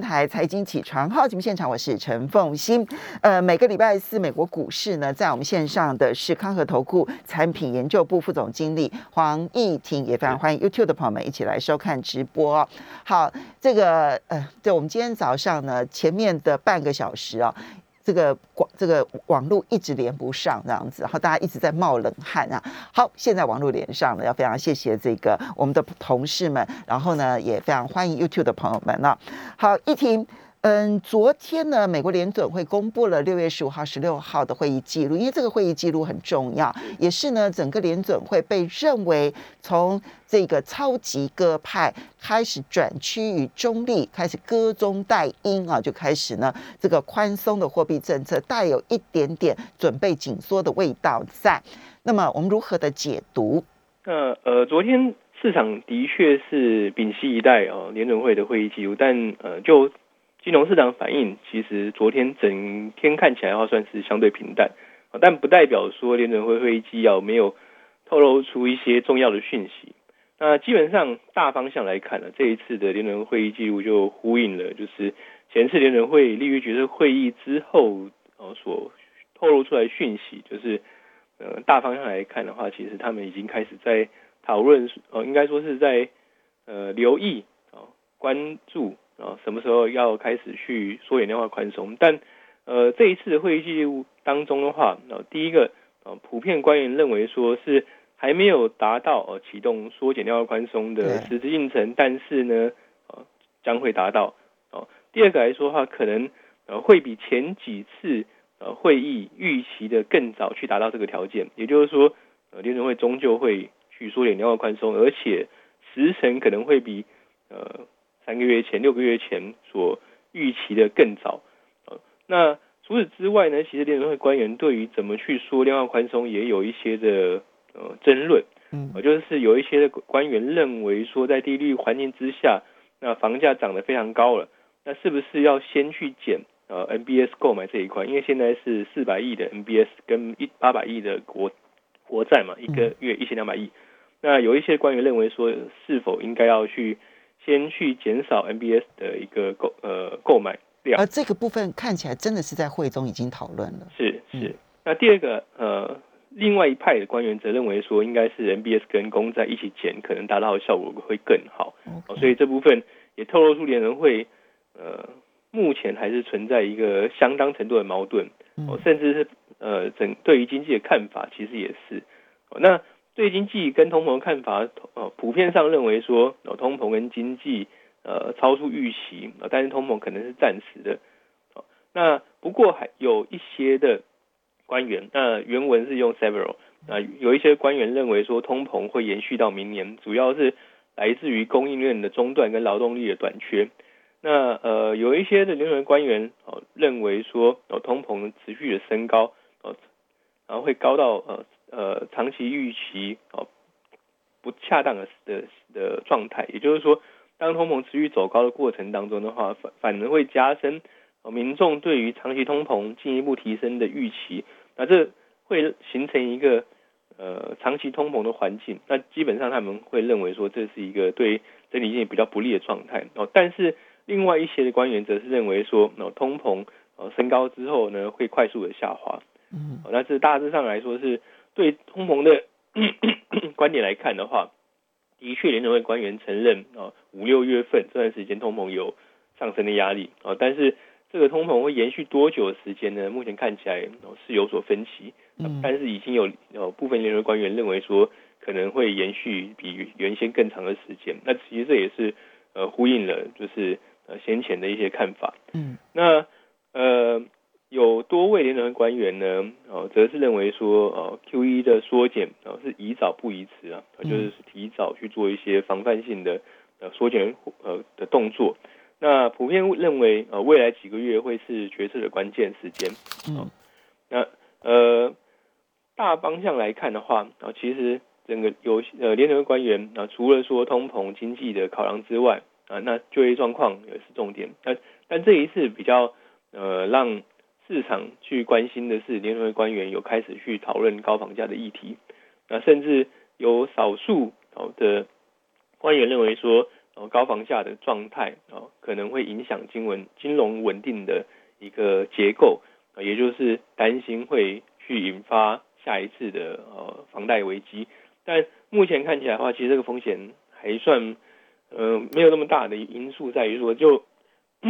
台财经起床号节目现场，我是陈凤欣。呃，每个礼拜四，美国股市呢，在我们线上的是康和投顾产品研究部副总经理黄义婷，也非常欢迎 YouTube 的朋友们一起来收看直播。好，这个呃，对我们今天早上呢，前面的半个小时啊。这个广这个网络一直连不上这样子，然后大家一直在冒冷汗啊。好，现在网络连上了，要非常谢谢这个我们的同事们，然后呢也非常欢迎 YouTube 的朋友们了。好，一婷。嗯，昨天呢，美国联准会公布了六月十五号、十六号的会议记录，因为这个会议记录很重要，也是呢，整个联准会被认为从这个超级鸽派开始转趋于中立，开始歌中带音啊，就开始呢，这个宽松的货币政策带有一点点准备紧缩的味道在。那么，我们如何的解读？那呃，昨天市场的确是屏息以待啊，联准会的会议记录，但呃，就金融市场反应其实昨天整天看起来的话算是相对平淡，但不代表说联准会会议纪要没有透露出一些重要的讯息。那基本上大方向来看呢，这一次的联准会议记录就呼应了，就是前次联准会利率决策会议之后呃所透露出来讯息，就是呃大方向来看的话，其实他们已经开始在讨论，呃应该说是在呃留意啊关注。啊，什么时候要开始去缩减量化宽松？但呃，这一次的会议记录当中的话，那第一个啊，普遍官员认为说是还没有达到呃启动缩减量化宽松的实质进程，但是呢，啊将会达到。哦，第二个来说的话，可能呃会比前几次呃会议预期的更早去达到这个条件，也就是说，呃联准会终究会去缩减量化宽松，而且时程可能会比呃。三个月前、六个月前所预期的更早，那除此之外呢？其实联储会官员对于怎么去说量化宽松也有一些的呃争论，嗯，就是有一些的官员认为说，在低利率环境之下，那房价涨得非常高了，那是不是要先去减呃 MBS 购买这一块？因为现在是四百亿的 MBS 跟一八百亿的国国债嘛，一个月一千两百亿，那有一些官员认为说，是否应该要去。先去减少 MBS 的一个购呃购买量，而这个部分看起来真的是在会中已经讨论了。是是，那第二个呃，另外一派的官员则认为说，应该是 MBS 跟公债一起减，可能达到的效果会更好。所以这部分也透露出联人会呃，目前还是存在一个相当程度的矛盾，哦，甚至是呃，整对于经济的看法其实也是。那对经济跟通膨看法，呃，普遍上认为说，呃，通膨跟经济呃超出预期，呃，但是通膨可能是暂时的，那不过还有一些的官员，那原文是用 several，啊，有一些官员认为说，通膨会延续到明年，主要是来自于供应链的中断跟劳动力的短缺。那呃，有一些的联储官员哦认为说，通膨持续的升高，哦，然后会高到呃。呃，长期预期哦不恰当的的的状态，也就是说，当通膨持续走高的过程当中的话，反反而会加深民众对于长期通膨进一步提升的预期，那这会形成一个呃长期通膨的环境，那基本上他们会认为说这是一个对整体经济比较不利的状态哦。但是另外一些的官员则是认为说，哦通膨呃升高之后呢，会快速的下滑，嗯，那这大致上来说是。对通膨的 观点来看的话，的确联储会官员承认啊，五六月份这段时间通膨有上升的压力啊，但是这个通膨会延续多久的时间呢？目前看起来是有所分歧，但是已经有有部分联储会官员认为说可能会延续比原先更长的时间。那其实这也是呃呼应了就是呃先前的一些看法。嗯，那呃。有多位联储会官员呢，哦，则是认为说，哦，Q E 的缩减啊是宜早不宜迟啊，就是提早去做一些防范性的呃缩减呃的动作。那普遍认为，呃，未来几个月会是决策的关键时间。嗯，那呃大方向来看的话，啊，其实整个有呃联储会官员啊，除了说通膨经济的考量之外，啊，那就业状况也是重点。但但这一次比较呃让市场去关心的是，联储会官员有开始去讨论高房价的议题，那甚至有少数好的官员认为说，呃高房价的状态啊，可能会影响金文金融稳定的一个结构啊，也就是担心会去引发下一次的呃房贷危机。但目前看起来的话，其实这个风险还算呃没有那么大的因素，在于说就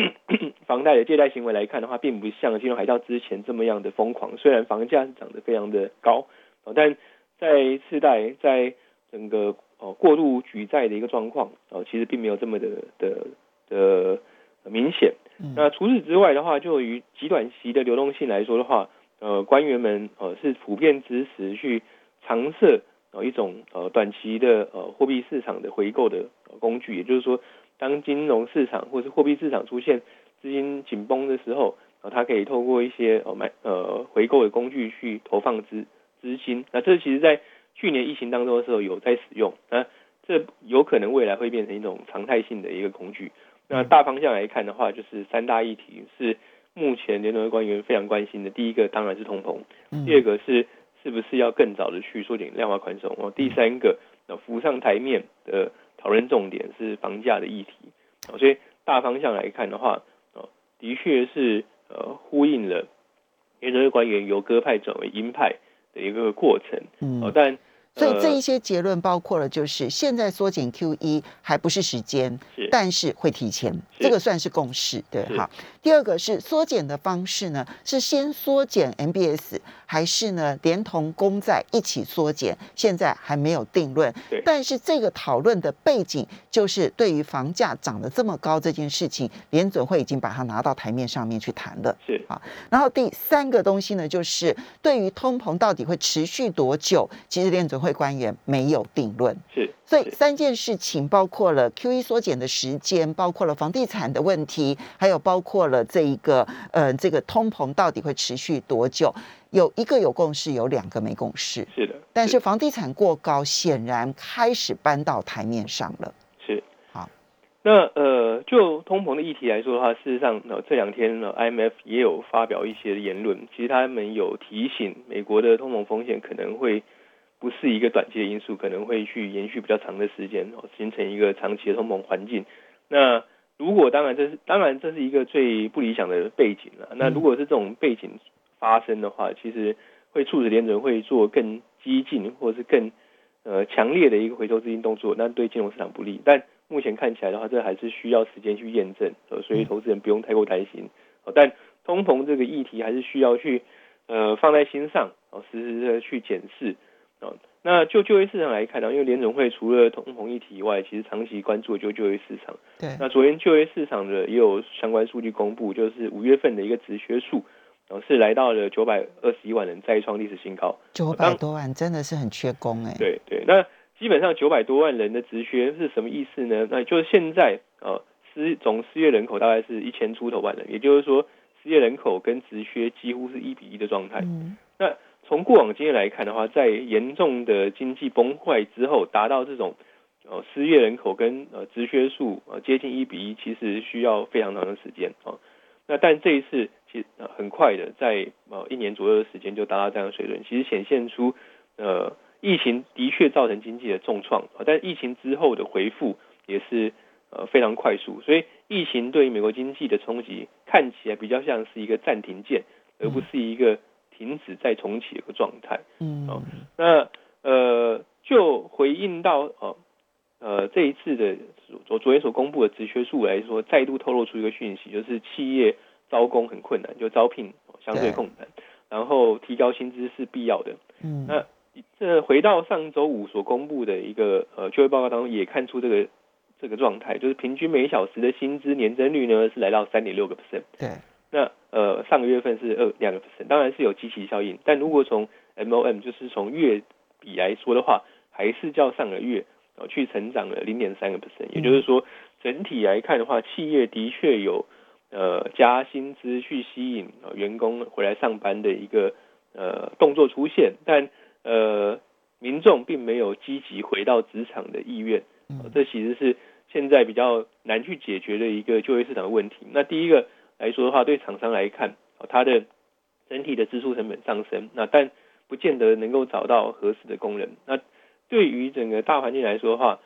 房贷的借贷行为来看的话，并不像金融海啸之前这么样的疯狂。虽然房价是涨得非常的高但在次贷在整个哦过度举债的一个状况哦，其实并没有这么的的的明显。那除此之外的话，就于极短期的流动性来说的话，呃，官员们呃是普遍支持去常设呃一种呃短期的呃货币市场的回购的工具，也就是说，当金融市场或是货币市场出现资金紧绷的时候，呃，它可以透过一些呃买呃回购的工具去投放资资金。那这其实在去年疫情当中的时候有在使用，那这有可能未来会变成一种常态性的一个工具。那大方向来看的话，就是三大议题是目前联储会官员非常关心的。第一个当然是通膨，第二个是是不是要更早的去缩减量化宽松哦，第三个那浮上台面的讨论重点是房价的议题。所以大方向来看的话，哦，的确是呃呼应了联储会官员由鸽派转为鹰派。的一个过程，嗯，但所以这一些结论包括了，就是现在缩减 Q E 还不是时间，但是会提前，这个算是共识，对，好。第二个是缩减的方式呢，是先缩减 MBS，还是呢连同公债一起缩减？现在还没有定论。但是这个讨论的背景就是对于房价涨得这么高这件事情，联准会已经把它拿到台面上面去谈了。是啊。然后第三个东西呢，就是对于通膨到底会持续多久，其实联准会官员没有定论。是。所以三件事情包括了 Q E 缩减的时间，包括了房地产的问题，还有包括了这一个呃这个通膨到底会持续多久？有一个有共识，有两个没共识。是的，但是房地产过高显然开始搬到台面上了。是好，那呃就通膨的议题来说的话，事实上呢这两天呢 IMF 也有发表一些言论，其实他们有提醒美国的通膨风险可能会。不是一个短期的因素，可能会去延续比较长的时间，哦，形成一个长期的通膨环境。那如果当然这是当然这是一个最不理想的背景了。那如果是这种背景发生的话，其实会促使联准会做更激进或者是更呃强烈的一个回收资金动作，那对金融市场不利。但目前看起来的话，这还是需要时间去验证，呃，所以投资人不用太过担心。但通膨这个议题还是需要去呃放在心上，哦，时时的去检视。那就就业市场来看呢，因为联总会除了通膨议题以外，其实长期关注就就业市场。对。那昨天就业市场的也有相关数据公布，就是五月份的一个职缺数，然后是来到了九百二十一万人，再创历史新高。九百多万真的是很缺工哎。对对，那基本上九百多万人的职缺是什么意思呢？那就是现在呃失总失业人口大概是一千出头万人，也就是说失业人口跟职缺几乎是一比一的状态。嗯。从过往经验来看的话，在严重的经济崩坏之后，达到这种呃失业人口跟呃职缺数呃接近一比一，其实需要非常长的时间啊。那但这一次其实很快的，在呃一年左右的时间就达到这样的水准，其实显现出呃疫情的确造成经济的重创啊，但疫情之后的回复也是呃非常快速，所以疫情对于美国经济的冲击看起来比较像是一个暂停键，而不是一个。停止再重启一个状态，嗯，哦，那呃，就回应到哦，呃，这一次的昨昨天所公布的职缺数来说，再度透露出一个讯息，就是企业招工很困难，就招聘相对困难，然后提高薪资是必要的，嗯，那这回到上周五所公布的一个呃就业报告当中，也看出这个这个状态，就是平均每小时的薪资年增率呢是来到三点六个 percent，对。那呃上个月份是二两个 percent，当然是有积极效应，但如果从 M O M 就是从月比来说的话，还是较上个月呃去成长了零点三个 percent，也就是说整体来看的话，企业的确有呃加薪资去吸引员工回来上班的一个呃动作出现，但呃民众并没有积极回到职场的意愿，这其实是现在比较难去解决的一个就业市场的问题。那第一个。来说的话，对厂商来看，它的整体的支出成本上升，那但不见得能够找到合适的工人。那对于整个大环境来说的话，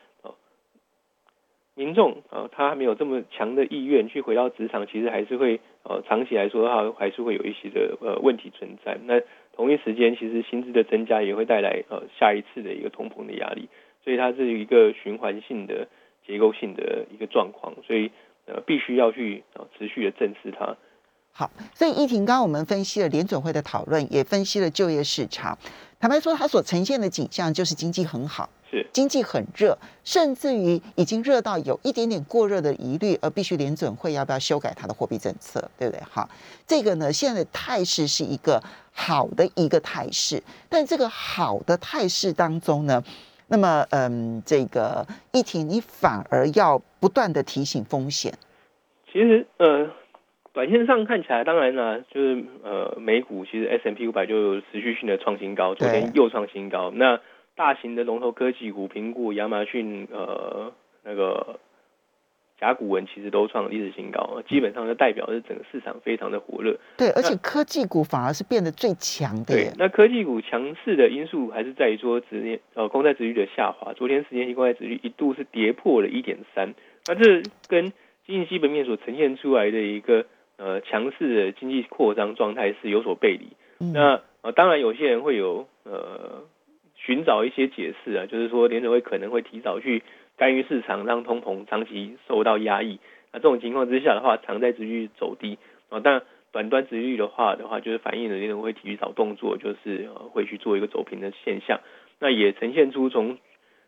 民众啊，他没有这么强的意愿去回到职场，其实还是会呃长期来说，的话还是会有一些的呃问题存在。那同一时间，其实薪资的增加也会带来呃下一次的一个通膨的压力，所以它是一个循环性的结构性的一个状况，所以呃必须要去呃持续的正视它。好，所以依婷刚刚我们分析了联准会的讨论，也分析了就业市场。坦白说，它所呈现的景象就是经济很好，是经济很热，甚至于已经热到有一点点过热的疑虑，而必须联准会要不要修改它的货币政策，对不对？哈，这个呢，现在的态势是一个好的一个态势，但这个好的态势当中呢，那么嗯，这个议题你反而要不断的提醒风险。其实呃。短线上看起来，当然呢，就是呃，美股其实 S M P 五百就持续性的创新高，昨天又创新高。那大型的龙头科技股，苹果、亚马逊，呃，那个甲骨文其实都创历史新高，基本上就代表是整个市场非常的火热。对，而且科技股反而是变得最强的。对，那科技股强势的因素还是在于说，直年呃公债殖率的下滑。昨天十年期公债殖率一度是跌破了一点三，那这跟经济基本面所呈现出来的一个。呃，强势的经济扩张状态是有所背离。那呃，当然有些人会有呃寻找一些解释啊，就是说联储会可能会提早去干预市场，让通膨长期受到压抑。那这种情况之下的话，长债殖率走低啊，但短端殖率的话的话，就是反映了联储会提早动作，就是会去做一个走平的现象。那也呈现出从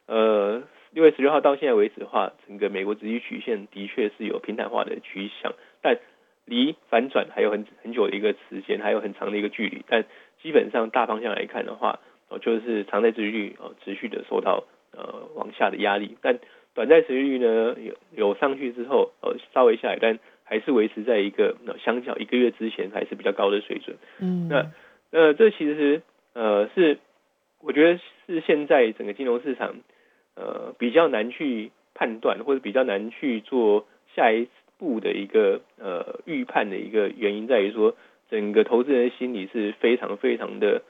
呃六月十六号到现在为止的话，整个美国殖率曲线的确是有平坦化的趋向，但离反转还有很很久的一个时间，还有很长的一个距离，但基本上大方向来看的话，哦，就是长债殖率哦持续的受到呃往下的压力，但短债殖率呢有有上去之后，呃稍微下来，但还是维持在一个相较一个月之前还是比较高的水准。嗯，那呃这其实呃是我觉得是现在整个金融市场呃比较难去判断，或者比较难去做下一。步的一个呃预判的一个原因在于说，整个投资人心里是非常非常的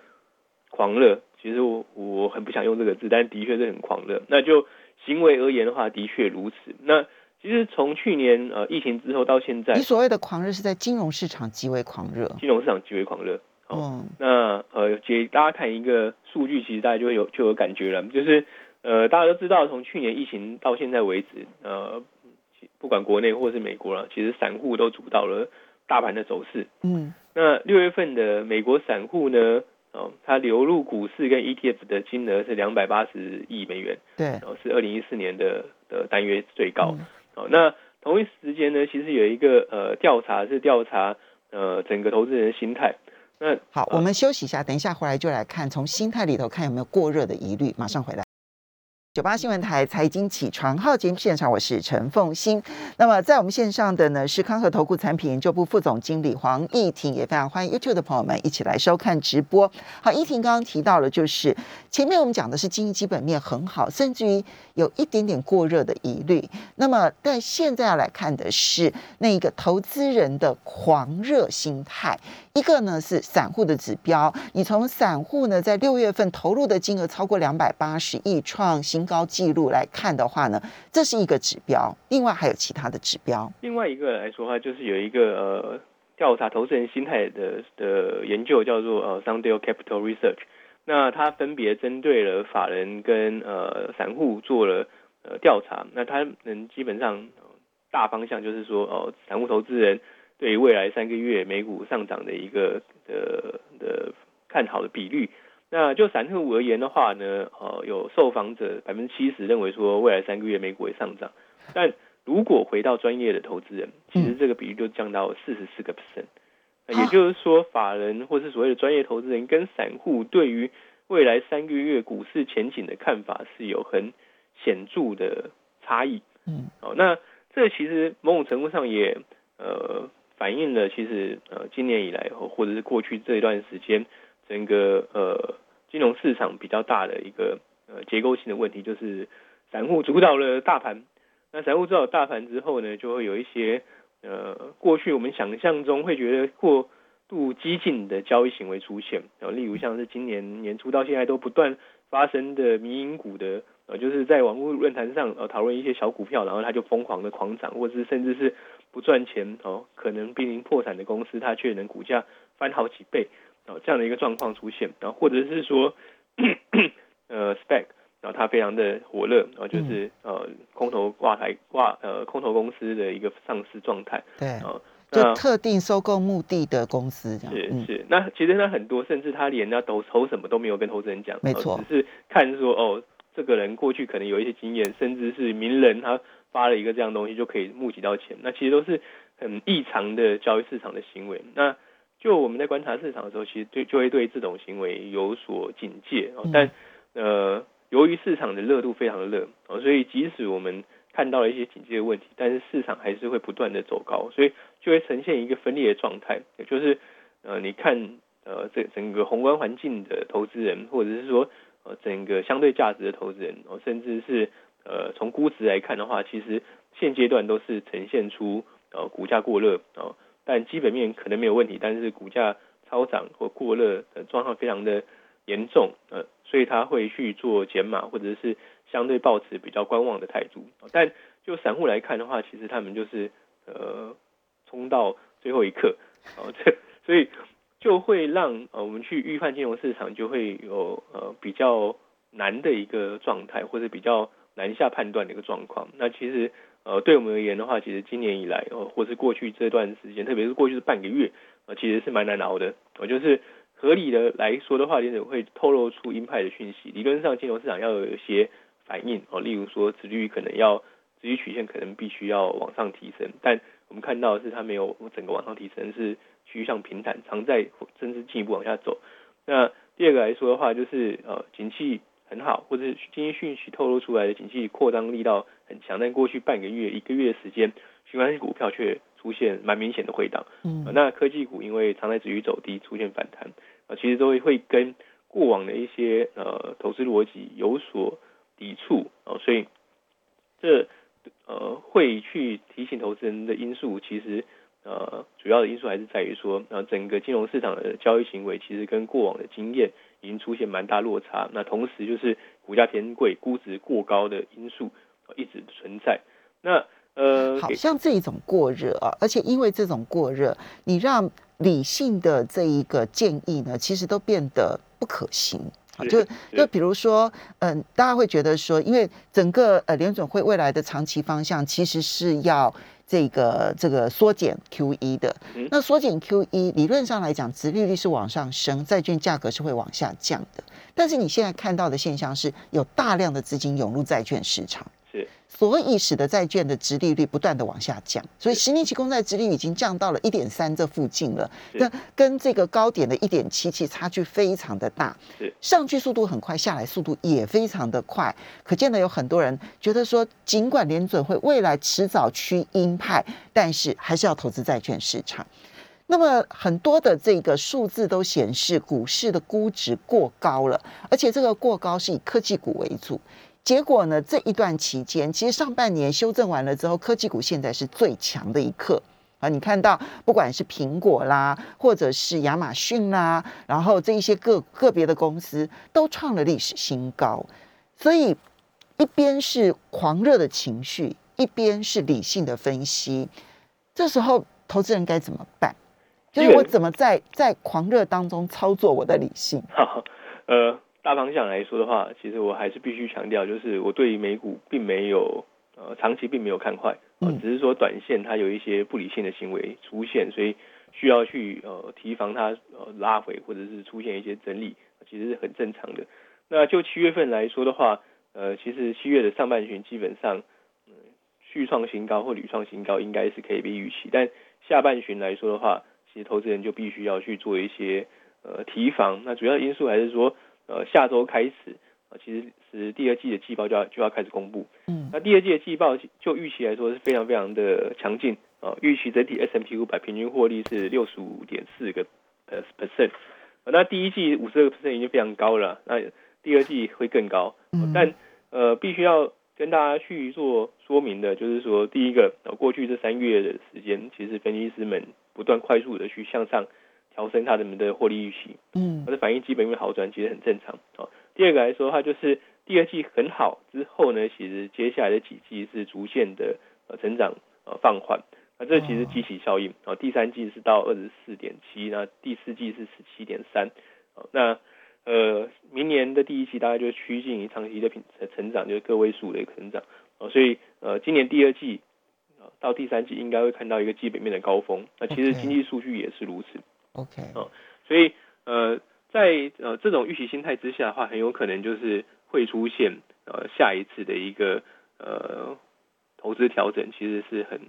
狂热。其实我我很不想用这个字，但的确是很狂热。那就行为而言的话，的确如此。那其实从去年呃疫情之后到现在，你所谓的狂热是在金融市场极为狂热，金融市场极为狂热。哦，那呃给大家看一个数据，其实大家就会有就有感觉了，就是呃大家都知道，从去年疫情到现在为止，呃。不管国内或是美国了，其实散户都主导了大盘的走势。嗯，那六月份的美国散户呢？哦，它流入股市跟 ETF 的金额是两百八十亿美元。对，然后是二零一四年的的单月最高。哦，那同一时间呢，其实有一个呃调查是调查呃整个投资人的心态。那好，我们休息一下，等一下回来就来看从心态里头看有没有过热的疑虑，马上回来。九八新闻台财经起床号节目现场，我是陈凤欣。那么在我们线上的呢是康和投顾产品研究部副总经理黄义婷，也非常欢迎 YouTube 的朋友们一起来收看直播。好，义婷刚刚提到了，就是前面我们讲的是经济基本面很好，甚至于有一点点过热的疑虑。那么但现在要来看的是那一个投资人的狂热心态。一个呢是散户的指标，你从散户呢在六月份投入的金额超过两百八十亿，创新高纪录来看的话呢，这是一个指标。另外还有其他的指标。另外一个来说的话，就是有一个呃调查投资人心态的的研究，叫做呃 Sunday Capital Research。那它分别针对了法人跟呃散户做了呃调查。那他能基本上大方向就是说，哦，散户投资人。对未来三个月美股上涨的一个的的看好的比率，那就散户而言的话呢，呃，有受访者百分之七十认为说未来三个月美股会上涨，但如果回到专业的投资人，其实这个比率就降到四十四个 percent，也就是说，法人或是所谓的专业投资人跟散户对于未来三个月股市前景的看法是有很显著的差异。嗯，哦，那这其实某种程度上也呃。反映了其实呃今年以来或者是过去这一段时间，整个呃金融市场比较大的一个呃结构性的问题，就是散户主导了大盘。那散户主导大盘之后呢，就会有一些呃过去我们想象中会觉得过度激进的交易行为出现。然后例如像是今年年初到现在都不断发生的民营股的呃，就是在网络论坛上呃讨论一些小股票，然后它就疯狂的狂涨，或者是甚至是不赚钱哦，可能濒临破产的公司，它却能股价翻好几倍哦，这样的一个状况出现，然后或者是说 呃 spec，然后它非常的火热，然后就是呃空头挂牌挂呃空头公司的一个上市状态，对，就特定收购目的的公司这样，是是，那其实那很多，甚至他连那投投什么都没有跟投资人讲，没错，只是看说哦。这个人过去可能有一些经验，甚至是名人，他发了一个这样东西就可以募集到钱，那其实都是很异常的交易市场的行为。那就我们在观察市场的时候，其实对就会对这种行为有所警戒。但呃，由于市场的热度非常的热，所以即使我们看到了一些警戒的问题，但是市场还是会不断的走高，所以就会呈现一个分裂的状态。也就是呃，你看呃，这整个宏观环境的投资人，或者是说。呃，整个相对价值的投资人，哦，甚至是呃，从估值来看的话，其实现阶段都是呈现出呃股价过热哦，但基本面可能没有问题，但是股价超涨或过热的状况非常的严重，呃，所以他会去做减码或者是相对保持比较观望的态度。但就散户来看的话，其实他们就是呃冲到最后一刻，哦，这 所以。就会让呃我们去预判金融市场就会有呃比较难的一个状态，或者比较难下判断的一个状况。那其实呃对我们而言的话，其实今年以来呃或是过去这段时间，特别是过去的半个月呃其实是蛮难熬的。我就是合理的来说的话，联准会透露出鹰派的讯息，理论上金融市场要有一些反应哦，例如说殖率可能要殖率曲线可能必须要往上提升，但我们看到的是它没有整个往上提升是。趋向平坦，常在甚至进一步往下走。那第二个来说的话，就是呃，景气很好，或者是经济讯息透露出来的景气扩张力道很强，但过去半个月、一个月的时间，循环性股票却出现蛮明显的回档。嗯，那科技股因为常在止于走低，出现反弹，啊，其实都会会跟过往的一些呃投资逻辑有所抵触啊，所以这呃会去提醒投资人的因素，其实。呃，主要的因素还是在于说，呃，整个金融市场的交易行为其实跟过往的经验已经出现蛮大落差。那同时就是股价偏贵、估值过高的因素一直存在。那呃，好像这一种过热啊，而且因为这种过热，你让理性的这一个建议呢，其实都变得不可行。就就比如说，嗯，大家会觉得说，因为整个呃联准会未来的长期方向其实是要。这个这个缩减 Q E 的，那缩减 Q E 理论上来讲，殖利率是往上升，债券价格是会往下降的。但是你现在看到的现象是有大量的资金涌入债券市场。所以使得债券的殖利率不断的往下降，所以十年期公债殖利率已经降到了一点三这附近了。那跟这个高点的一点七七差距非常的大，上去速度很快，下来速度也非常的快。可见呢有很多人觉得说，尽管联准会未来迟早趋鹰派，但是还是要投资债券市场。那么很多的这个数字都显示股市的估值过高了，而且这个过高是以科技股为主。结果呢？这一段期间，其实上半年修正完了之后，科技股现在是最强的一刻啊！你看到，不管是苹果啦，或者是亚马逊啦，然后这一些个个别的公司都创了历史新高。所以，一边是狂热的情绪，一边是理性的分析。这时候，投资人该怎么办？就是我怎么在在狂热当中操作我的理性？呃。大方向来说的话，其实我还是必须强调，就是我对于美股并没有呃长期并没有看坏，呃，只是说短线它有一些不理性的行为出现，所以需要去呃提防它呃拉回或者是出现一些整理，其实是很正常的。那就七月份来说的话，呃，其实七月的上半旬基本上嗯续创新高或屡创新高应该是可以被预期，但下半旬来说的话，其实投资人就必须要去做一些呃提防。那主要因素还是说。呃，下周开始，呃，其实是第二季的季报就要就要开始公布。嗯，那第二季的季报就预期来说是非常非常的强劲啊，预期整体 S M P 五百平均获利是六十五点四个呃 percent，那第一季五十二个 percent 已经非常高了，那第二季会更高。但呃，必须要跟大家去做说明的，就是说，第一个，过去这三月的时间，其实分析师们不断快速的去向上。调升它们的获利预期，嗯，它的反应基本面好转，其实很正常。哦，第二个来说的话，就是第第二季很好之后呢，其实接下来的几季是逐渐的呃成长呃放缓，那这其实积起效应。啊，第三季是到二十四点七，那第四季是十七点三，那呃明年的第一季大概就趋近于长期的品成长，就是个位数的一个成长。哦，所以呃今年第二季到第三季应该会看到一个基本面的高峰，那其实经济数据也是如此，OK 哦，所以呃在呃这种预期心态之下的话，很有可能就是会出现呃下一次的一个呃投资调整，其实是很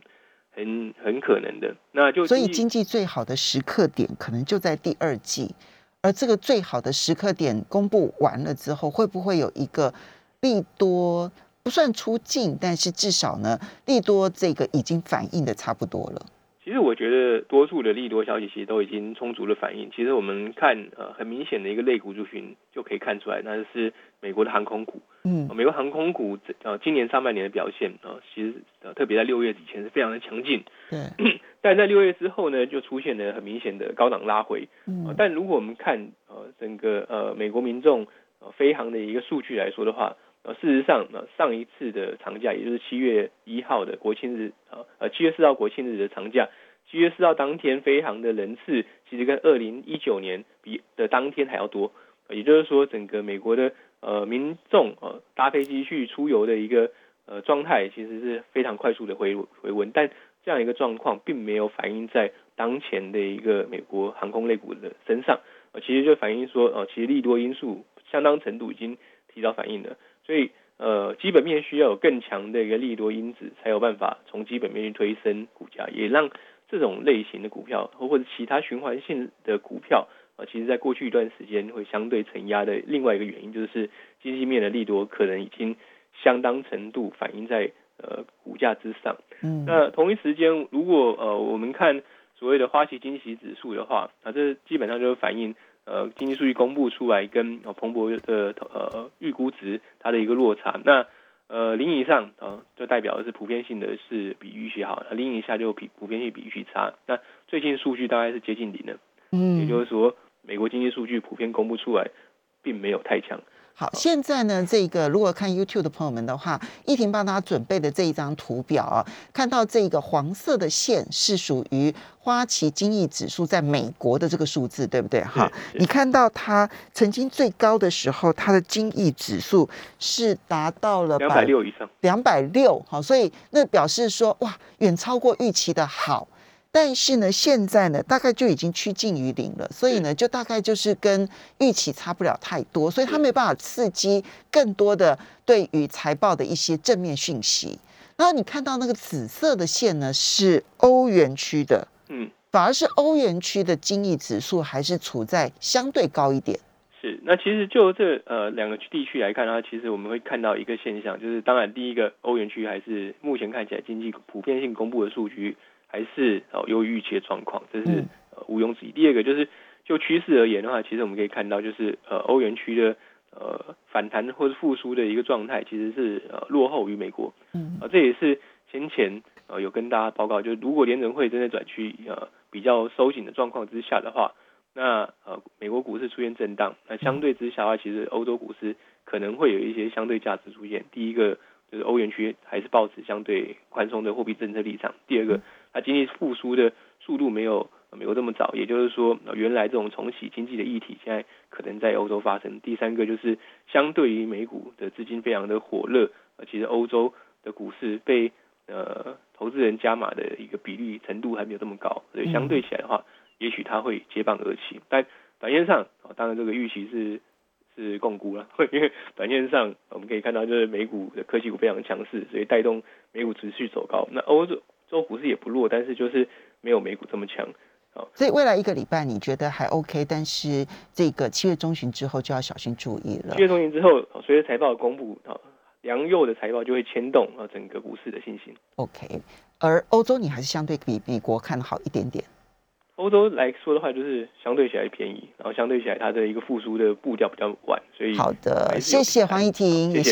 很很可能的。那就所以经济最好的时刻点可能就在第二季，而这个最好的时刻点公布完了之后，会不会有一个利多不算出尽，但是至少呢利多这个已经反映的差不多了。其实我觉得多数的利多消息其实都已经充足的反应。其实我们看呃很明显的一个类股族群就可以看出来，那就是美国的航空股。嗯，美国航空股呃今年上半年的表现啊，其实呃特别在六月以前是非常的强劲。对。但在六月之后呢，就出现了很明显的高档拉回。嗯。但如果我们看呃整个呃美国民众呃飞航的一个数据来说的话，呃，事实上，呃，上一次的长假，也就是七月一号的国庆日，呃，呃，七月四号国庆日的长假，七月四号当天飞航的人次，其实跟二零一九年比的当天还要多，也就是说，整个美国的呃民众呃搭飞机去出游的一个呃状态，其实是非常快速的回回温，但这样一个状况并没有反映在当前的一个美国航空类股的身上，呃，其实就反映说，呃，其实利多因素相当程度已经提早反映了。所以，呃，基本面需要有更强的一个利多因子，才有办法从基本面去推升股价，也让这种类型的股票或者其他循环性的股票，啊，其实在过去一段时间会相对承压的另外一个原因，就是经济面的利多可能已经相当程度反映在呃股价之上。嗯，那同一时间，如果呃我们看所谓的花旗惊喜指数的话，啊，这基本上就是反映。呃，经济数据公布出来，跟彭博的呃预估值它的一个落差，那呃零以上啊，就代表的是普遍性的是比预期好，零以下就比普遍性比预期差。那最近数据大概是接近零的，嗯，也就是说，美国经济数据普遍公布出来，并没有太强。好，现在呢，这个如果看 YouTube 的朋友们的话，依婷帮大家准备的这一张图表啊，看到这个黄色的线是属于花旗经济指数在美国的这个数字，对不对？哈，你看到它曾经最高的时候，它的精益指数是达到了两百六以上，两百六，好，所以那表示说，哇，远超过预期的好。但是呢，现在呢，大概就已经趋近于零了，所以呢，就大概就是跟预期差不了太多，所以它没办法刺激更多的对于财报的一些正面讯息。然后你看到那个紫色的线呢，是欧元区的，嗯，反而是欧元区的经济指数还是处在相对高一点。是，那其实就这呃两个地区来看的话，其实我们会看到一个现象，就是当然第一个欧元区还是目前看起来经济普遍性公布的数据。还是哦优于预期的状况，这是呃毋庸置疑。第二个就是就趋势而言的话，其实我们可以看到，就是呃欧元区的呃反弹或者复苏的一个状态，其实是呃落后于美国。嗯，啊这也是先前呃有跟大家报告，就是如果联准会真的转趋呃比较收紧的状况之下的话，那呃美国股市出现震荡，那相对之下的话，其实欧洲股市可能会有一些相对价值出现。第一个就是欧元区还是保持相对宽松的货币政策立场。第二个。它经济复苏的速度没有美国这么早，也就是说，原来这种重启经济的议题，现在可能在欧洲发生。第三个就是相对于美股的资金非常的火热，呃，其实欧洲的股市被呃投资人加码的一个比例程度还没有这么高，所以相对起来的话，也许它会接棒而起。但短线上，当然这个预期是是共估了，因为短线上我们可以看到，就是美股的科技股非常强势，所以带动美股持续走高。那欧洲。周股市也不弱，但是就是没有美股这么强。好，所以未来一个礼拜你觉得还 OK，但是这个七月中旬之后就要小心注意了。七月中旬之后，随着财报的公布，啊，良佑的财报就会牵动啊整个股市的信心。OK，而欧洲你还是相对比美国看好一点点。欧洲来说的话，就是相对起来便宜，然后相对起来它的一个复苏的步调比较晚，所以好的，谢谢黄怡婷，谢谢。